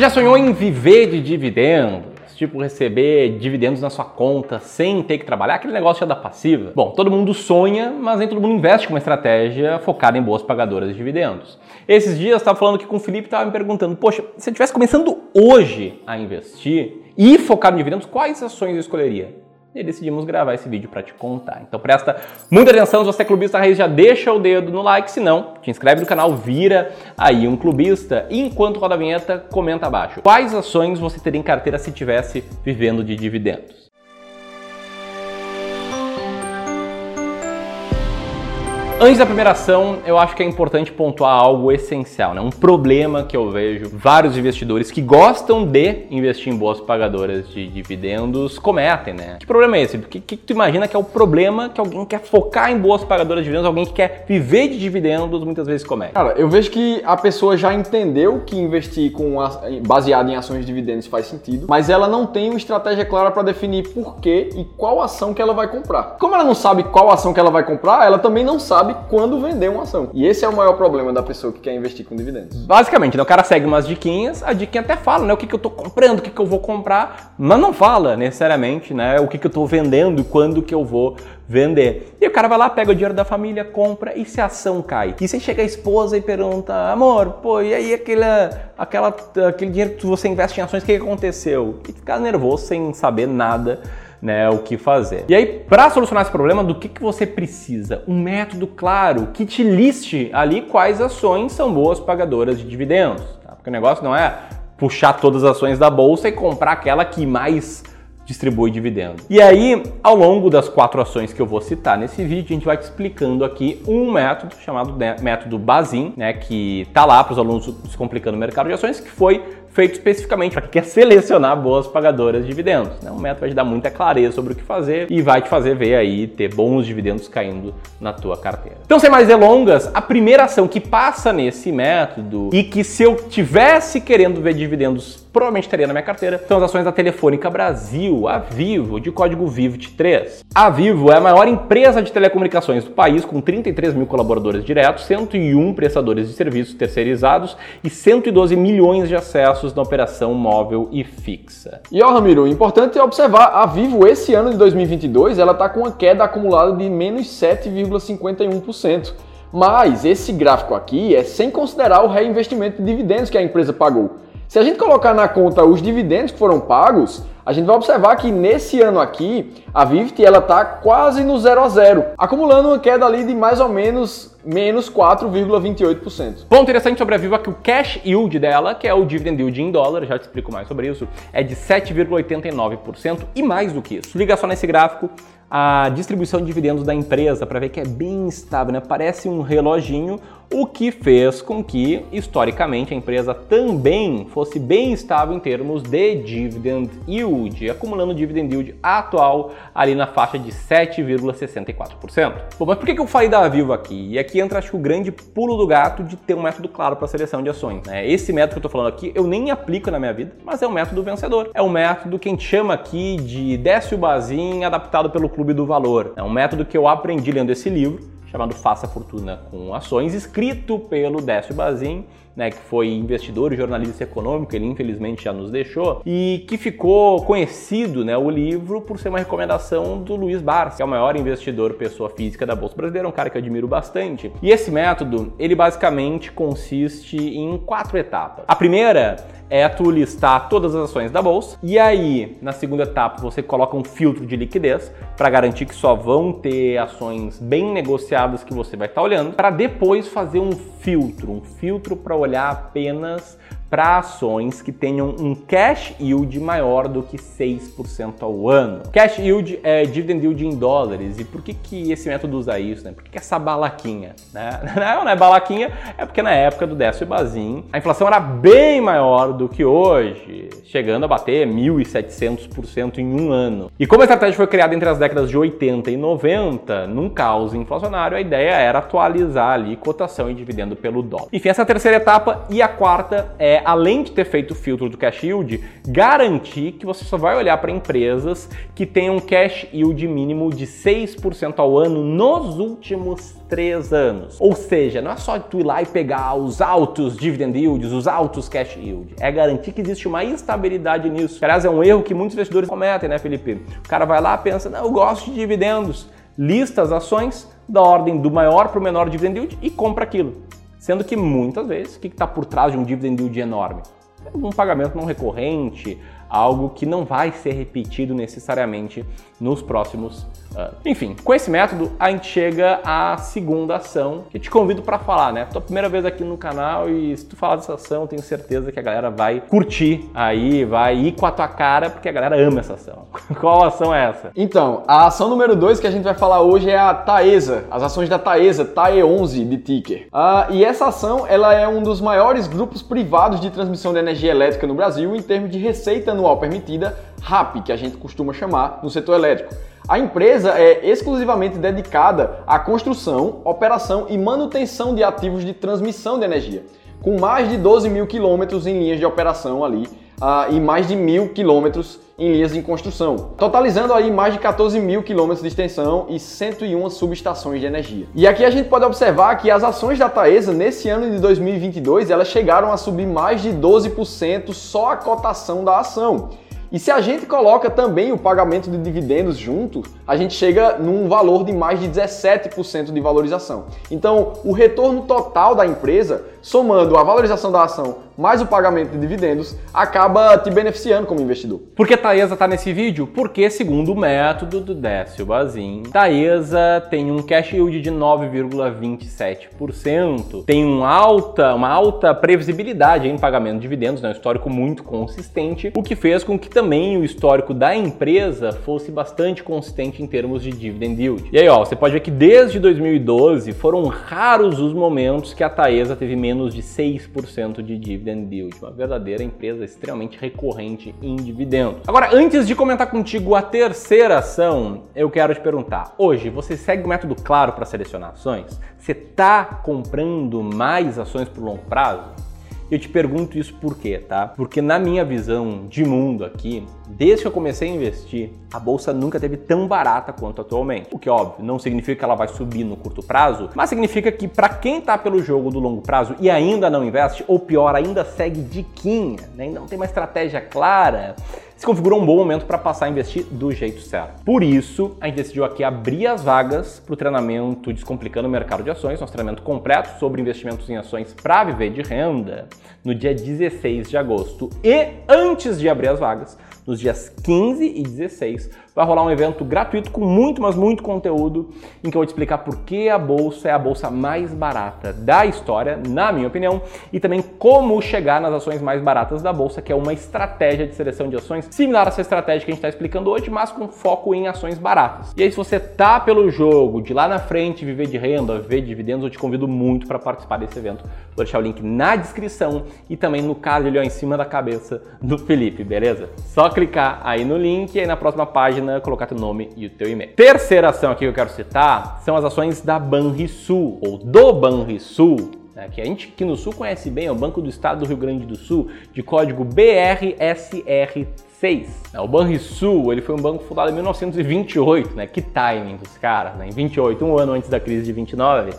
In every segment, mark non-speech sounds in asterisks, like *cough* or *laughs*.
Já sonhou em viver de dividendos? Tipo, receber dividendos na sua conta sem ter que trabalhar, aquele negócio já da passiva. Bom, todo mundo sonha, mas nem todo mundo investe com uma estratégia focada em boas pagadoras de dividendos. Esses dias eu estava falando aqui com o Felipe estava me perguntando: Poxa, se eu estivesse começando hoje a investir e focar em dividendos, quais ações eu escolheria? E decidimos gravar esse vídeo para te contar. Então presta muita atenção, se você é clubista raiz, já deixa o dedo no like, se não, te inscreve no canal, vira aí um clubista e enquanto roda a vinheta, comenta abaixo. Quais ações você teria em carteira se tivesse vivendo de dividendos? Antes da primeira ação, eu acho que é importante pontuar algo essencial, né? um problema que eu vejo vários investidores que gostam de investir em boas pagadoras de dividendos cometem. Né? Que problema é esse? O que, que tu imagina que é o problema que alguém quer focar em boas pagadoras de dividendos, alguém que quer viver de dividendos muitas vezes comete? Cara, eu vejo que a pessoa já entendeu que investir com baseado em ações de dividendos faz sentido, mas ela não tem uma estratégia clara para definir por que e qual ação que ela vai comprar. Como ela não sabe qual ação que ela vai comprar, ela também não sabe sabe quando vender uma ação. E esse é o maior problema da pessoa que quer investir com dividendos. Basicamente, né, o cara segue umas diquinhas, a diquinha até fala, né, o que, que eu tô comprando, o que, que eu vou comprar, mas não fala necessariamente, né, o que, que eu tô vendendo, quando que eu vou vender. E o cara vai lá, pega o dinheiro da família, compra e se a ação cai. E você chega a esposa e pergunta, amor, pô, e aí aquele, aquela, aquele dinheiro que você investe em ações, o que, que aconteceu? E ficar nervoso sem saber nada né, o que fazer. E aí, para solucionar esse problema, do que, que você precisa? Um método claro que te liste ali quais ações são boas pagadoras de dividendos. Tá? Porque o negócio não é puxar todas as ações da bolsa e comprar aquela que mais distribui dividendos. E aí, ao longo das quatro ações que eu vou citar nesse vídeo, a gente vai te explicando aqui um método chamado método Bazin, né, que tá lá para os alunos se complicando no mercado de ações, que foi feito especificamente para quem quer selecionar boas pagadoras de dividendos. Né? Um método vai te dar muita clareza sobre o que fazer e vai te fazer ver aí ter bons dividendos caindo na tua carteira. Então, sem mais delongas, a primeira ação que passa nesse método e que se eu tivesse querendo ver dividendos provavelmente estaria na minha carteira, são as ações da Telefônica Brasil, a Vivo, de código VIVT3. A Vivo é a maior empresa de telecomunicações do país, com 33 mil colaboradores diretos, 101 prestadores de serviços terceirizados e 112 milhões de acessos na operação móvel e fixa. E ó, Ramiro, importante é observar, a Vivo esse ano de 2022, ela está com uma queda acumulada de menos 7,51%. Mas esse gráfico aqui é sem considerar o reinvestimento de dividendos que a empresa pagou. Se a gente colocar na conta os dividendos que foram pagos, a gente vai observar que nesse ano aqui, a Vivt ela está quase no zero a zero, acumulando uma queda ali de mais ou menos menos 4,28%. Ponto interessante sobre a Vivo é que o cash yield dela, que é o dividend yield em dólar, já te explico mais sobre isso, é de 7,89% e mais do que isso. Liga só nesse gráfico, a distribuição de dividendos da empresa para ver que é bem estável, né? Parece um reloginho, o que fez com que, historicamente, a empresa também fosse bem estável em termos de dividend yield, acumulando dividend yield atual ali na faixa de 7,64%. Bom, mas por que eu falei da Vivo aqui? E aqui entra, acho que, o grande pulo do gato de ter um método claro para seleção de ações. Né? Esse método que eu estou falando aqui, eu nem aplico na minha vida, mas é um método vencedor. É um método que a gente chama aqui de Décio Bazin adaptado pelo Clube do Valor. É um método que eu aprendi lendo esse livro, chamado Faça Fortuna com Ações, escrito pelo Décio Bazin né, que foi investidor e jornalista econômico, ele infelizmente já nos deixou, e que ficou conhecido, né, o livro por ser uma recomendação do Luiz Barça, que é o maior investidor pessoa física da Bolsa Brasileira, um cara que eu admiro bastante. E esse método, ele basicamente consiste em quatro etapas. A primeira é tu listar todas as ações da bolsa e aí na segunda etapa você coloca um filtro de liquidez para garantir que só vão ter ações bem negociadas que você vai estar tá olhando, para depois fazer um filtro, um filtro para olhar apenas para ações que tenham um cash yield maior do que 6% ao ano. Cash yield é dividend yield em dólares. E por que, que esse método usa isso? Né? Por que, que essa balaquinha? Né? *laughs* Não, é balaquinha, é porque na época do Décio Bazin a inflação era bem maior do que hoje, chegando a bater 1.700% em um ano. E como a estratégia foi criada entre as décadas de 80 e 90, num caos inflacionário, a ideia era atualizar ali cotação e dividendo pelo dólar. Enfim, essa é a terceira etapa e a quarta é além de ter feito o filtro do cash yield, garantir que você só vai olhar para empresas que tenham um cash yield mínimo de 6% ao ano nos últimos três anos. Ou seja, não é só tu ir lá e pegar os altos dividend yields, os altos cash yield. É garantir que existe uma estabilidade nisso. Aliás, é um erro que muitos investidores cometem, né, Felipe? O cara vai lá pensa, não, eu gosto de dividendos. Lista as ações da ordem do maior para o menor dividend yield e compra aquilo. Sendo que muitas vezes, o que está por trás de um dividend yield enorme? Um pagamento não recorrente, algo que não vai ser repetido necessariamente nos próximos anos. Enfim, com esse método a gente chega à segunda ação que te convido para falar, né? Tua primeira vez aqui no canal e se tu falar dessa ação, tenho certeza que a galera vai curtir aí, vai ir com a tua cara, porque a galera ama essa ação. *laughs* Qual ação é essa? Então, a ação número 2 que a gente vai falar hoje é a Taesa, as ações da Taesa, TAE11 de ticker. Ah, e essa ação, ela é um dos maiores grupos privados de transmissão de energia elétrica no Brasil em termos de receita anual permitida, RAP, que a gente costuma chamar no setor elétrico. A empresa é exclusivamente dedicada à construção, operação e manutenção de ativos de transmissão de energia, com mais de 12 mil quilômetros em linhas de operação ali e mais de mil quilômetros em linhas de construção, totalizando aí mais de 14 mil quilômetros de extensão e 101 subestações de energia. E aqui a gente pode observar que as ações da Taesa nesse ano de 2022 elas chegaram a subir mais de 12% só a cotação da ação. E se a gente coloca também o pagamento de dividendos junto, a gente chega num valor de mais de 17% de valorização. Então, o retorno total da empresa, somando a valorização da ação mais o pagamento de dividendos, acaba te beneficiando como investidor. Por que Taesa está nesse vídeo? Porque, segundo o método do Décio Bazin, Taesa tem um cash yield de 9,27%, tem um alta, uma alta previsibilidade em pagamento de dividendos, né? um histórico muito consistente, o que fez com que também o histórico da empresa fosse bastante consistente em termos de dividend yield. E aí, ó, você pode ver que desde 2012 foram raros os momentos que a Taesa teve menos de 6% de dividend yield, uma verdadeira empresa extremamente recorrente em dividendos. Agora, antes de comentar contigo a terceira ação, eu quero te perguntar: hoje você segue o método claro para selecionar ações? Você está comprando mais ações por longo prazo? Eu te pergunto isso por quê, tá? Porque na minha visão de mundo aqui, desde que eu comecei a investir, a bolsa nunca teve tão barata quanto atualmente. O que óbvio, não significa que ela vai subir no curto prazo, mas significa que para quem tá pelo jogo do longo prazo e ainda não investe, ou pior, ainda segue diquinha, né? ainda não tem uma estratégia clara, se configurou um bom momento para passar a investir do jeito certo. Por isso, a gente decidiu aqui abrir as vagas para o treinamento Descomplicando o Mercado de Ações, nosso treinamento completo sobre investimentos em ações para viver de renda, no dia 16 de agosto. E antes de abrir as vagas, nos dias 15 e 16, vai rolar um evento gratuito com muito, mas muito conteúdo, em que eu vou te explicar por que a bolsa é a bolsa mais barata da história, na minha opinião, e também como chegar nas ações mais baratas da bolsa, que é uma estratégia de seleção de ações similar a essa estratégia que a gente está explicando hoje, mas com foco em ações baratas. E aí, se você tá pelo jogo de lá na frente viver de renda, viver de dividendos, eu te convido muito para participar desse evento. Vou deixar o link na descrição e também no card ali ó, em cima da cabeça do Felipe, beleza? Só clicar aí no link e aí na próxima página colocar teu nome e o teu e-mail. Terceira ação aqui que eu quero citar são as ações da Banrisul ou do Banrisul, né, que a gente aqui no Sul conhece bem, é o Banco do Estado do Rio Grande do Sul, de código BRSR 6. O Banrisul ele foi um banco fundado em 1928, né? Que timing dos caras, né? Em 28, um ano antes da crise de 29,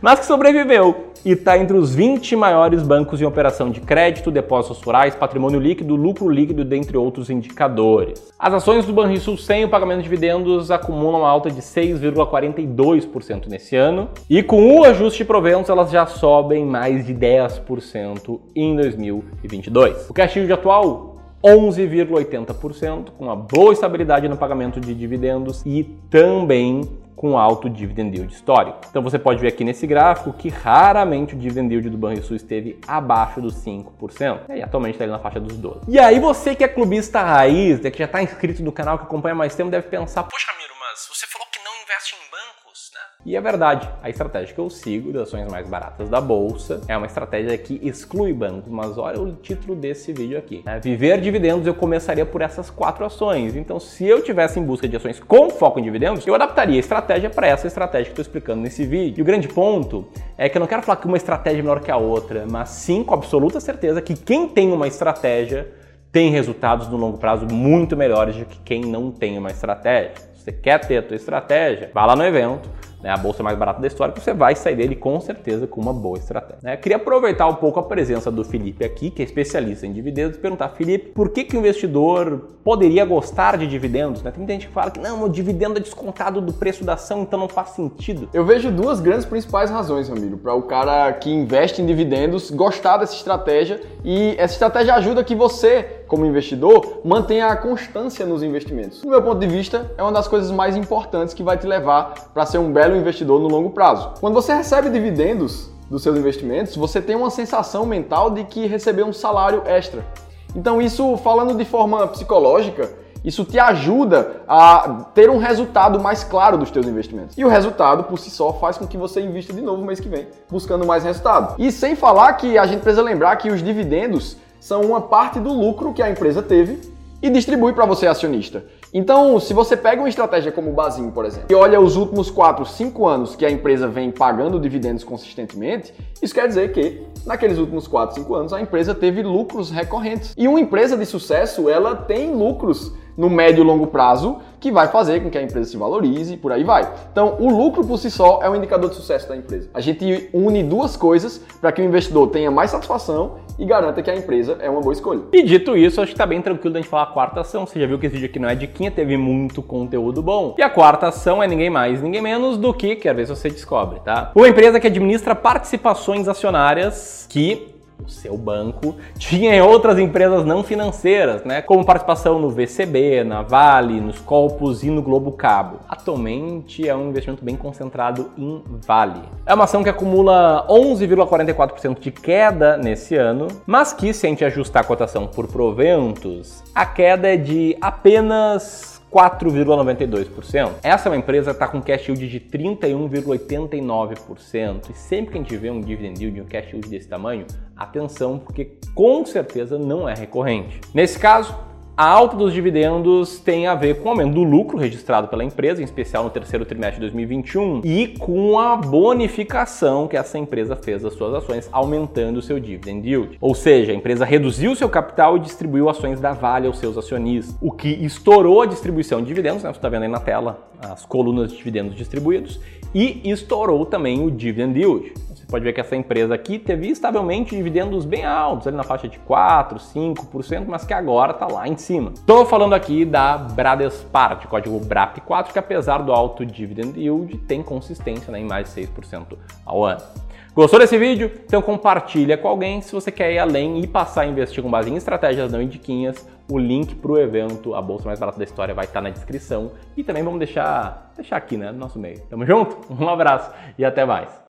mas que sobreviveu e está entre os 20 maiores bancos em operação de crédito, depósitos rurais, patrimônio líquido, lucro líquido, dentre outros indicadores. As ações do Banrisul sem o pagamento de dividendos acumulam uma alta de 6,42% nesse ano e com o ajuste de proventos elas já sobem mais de 10% em 2022. O cash yield atual 11,80%, com uma boa estabilidade no pagamento de dividendos e também com alto dividend yield histórico. Então você pode ver aqui nesse gráfico que raramente o dividend yield do Banrisul esteve abaixo dos 5%. E atualmente está na faixa dos 12%. E aí você que é clubista raiz, né, que já está inscrito no canal, que acompanha mais tempo, deve pensar, poxa Miro, você falou que não investe em bancos, E é verdade, a estratégia que eu sigo das ações mais baratas da bolsa é uma estratégia que exclui bancos, mas olha o título desse vídeo aqui. Né? Viver dividendos eu começaria por essas quatro ações. Então, se eu tivesse em busca de ações com foco em dividendos, eu adaptaria a estratégia para essa estratégia que estou explicando nesse vídeo. E o grande ponto é que eu não quero falar que uma estratégia é melhor que a outra, mas sim com absoluta certeza que quem tem uma estratégia tem resultados no longo prazo muito melhores do que quem não tem uma estratégia. Você quer ter a tua estratégia, vá lá no evento né, a bolsa mais barata da história, você vai sair dele com certeza com uma boa estratégia. Né? Queria aproveitar um pouco a presença do Felipe aqui, que é especialista em dividendos, e perguntar, Felipe, por que, que o investidor poderia gostar de dividendos? Né? Tem gente que fala que não, o dividendo é descontado do preço da ação, então não faz sentido. Eu vejo duas grandes principais razões, Ramiro, para o cara que investe em dividendos gostar dessa estratégia e essa estratégia ajuda que você como investidor, mantenha a constância nos investimentos. Do meu ponto de vista, é uma das coisas mais importantes que vai te levar para ser um belo investidor no longo prazo. Quando você recebe dividendos dos seus investimentos, você tem uma sensação mental de que recebeu um salário extra. Então, isso, falando de forma psicológica, isso te ajuda a ter um resultado mais claro dos teus investimentos. E o resultado, por si só, faz com que você invista de novo mês que vem, buscando mais resultado. E sem falar que a gente precisa lembrar que os dividendos são uma parte do lucro que a empresa teve e distribui para você acionista. Então, se você pega uma estratégia como o Basim, por exemplo, e olha os últimos 4, 5 anos que a empresa vem pagando dividendos consistentemente, isso quer dizer que naqueles últimos 4, 5 anos a empresa teve lucros recorrentes. E uma empresa de sucesso, ela tem lucros no médio e longo prazo que vai fazer com que a empresa se valorize e por aí vai. Então, o lucro por si só é um indicador de sucesso da empresa. A gente une duas coisas para que o investidor tenha mais satisfação e garanta que a empresa é uma boa escolha. E dito isso, acho que tá bem tranquilo da gente falar a quarta ação. Você já viu que esse vídeo aqui não é diquinha, teve muito conteúdo bom. E a quarta ação é ninguém mais, ninguém menos do que, quer ver se você descobre, tá? Uma empresa que administra participações acionárias que o seu banco, tinha em outras empresas não financeiras, né, como participação no VCB, na Vale, nos Colpos e no Globo Cabo. Atualmente é um investimento bem concentrado em Vale. É uma ação que acumula 11,44% de queda nesse ano, mas que se a gente ajustar a cotação por proventos, a queda é de apenas 4,92%. Essa é uma empresa que está com cash yield de 31,89%. E sempre que a gente vê um dividend yield, um cash yield desse tamanho, atenção, porque com certeza não é recorrente. Nesse caso, a alta dos dividendos tem a ver com o aumento do lucro registrado pela empresa, em especial no terceiro trimestre de 2021, e com a bonificação que essa empresa fez das suas ações, aumentando o seu dividend yield. Ou seja, a empresa reduziu seu capital e distribuiu ações da Vale aos seus acionistas, o que estourou a distribuição de dividendos, né? você está vendo aí na tela as colunas de dividendos distribuídos, e estourou também o dividend yield pode ver que essa empresa aqui teve estavelmente dividendos bem altos, ali na faixa de 4, 5%, mas que agora está lá em cima. Estou falando aqui da Bradespar, de código BRAP4, que apesar do alto dividend yield, tem consistência né, em mais de 6% ao ano. Gostou desse vídeo? Então compartilha com alguém. Se você quer ir além e passar a investir com base em estratégias não indiquinhas, o link para o evento, a bolsa mais barata da história, vai estar na descrição. E também vamos deixar, deixar aqui, né, no nosso meio. Tamo junto? Um abraço e até mais.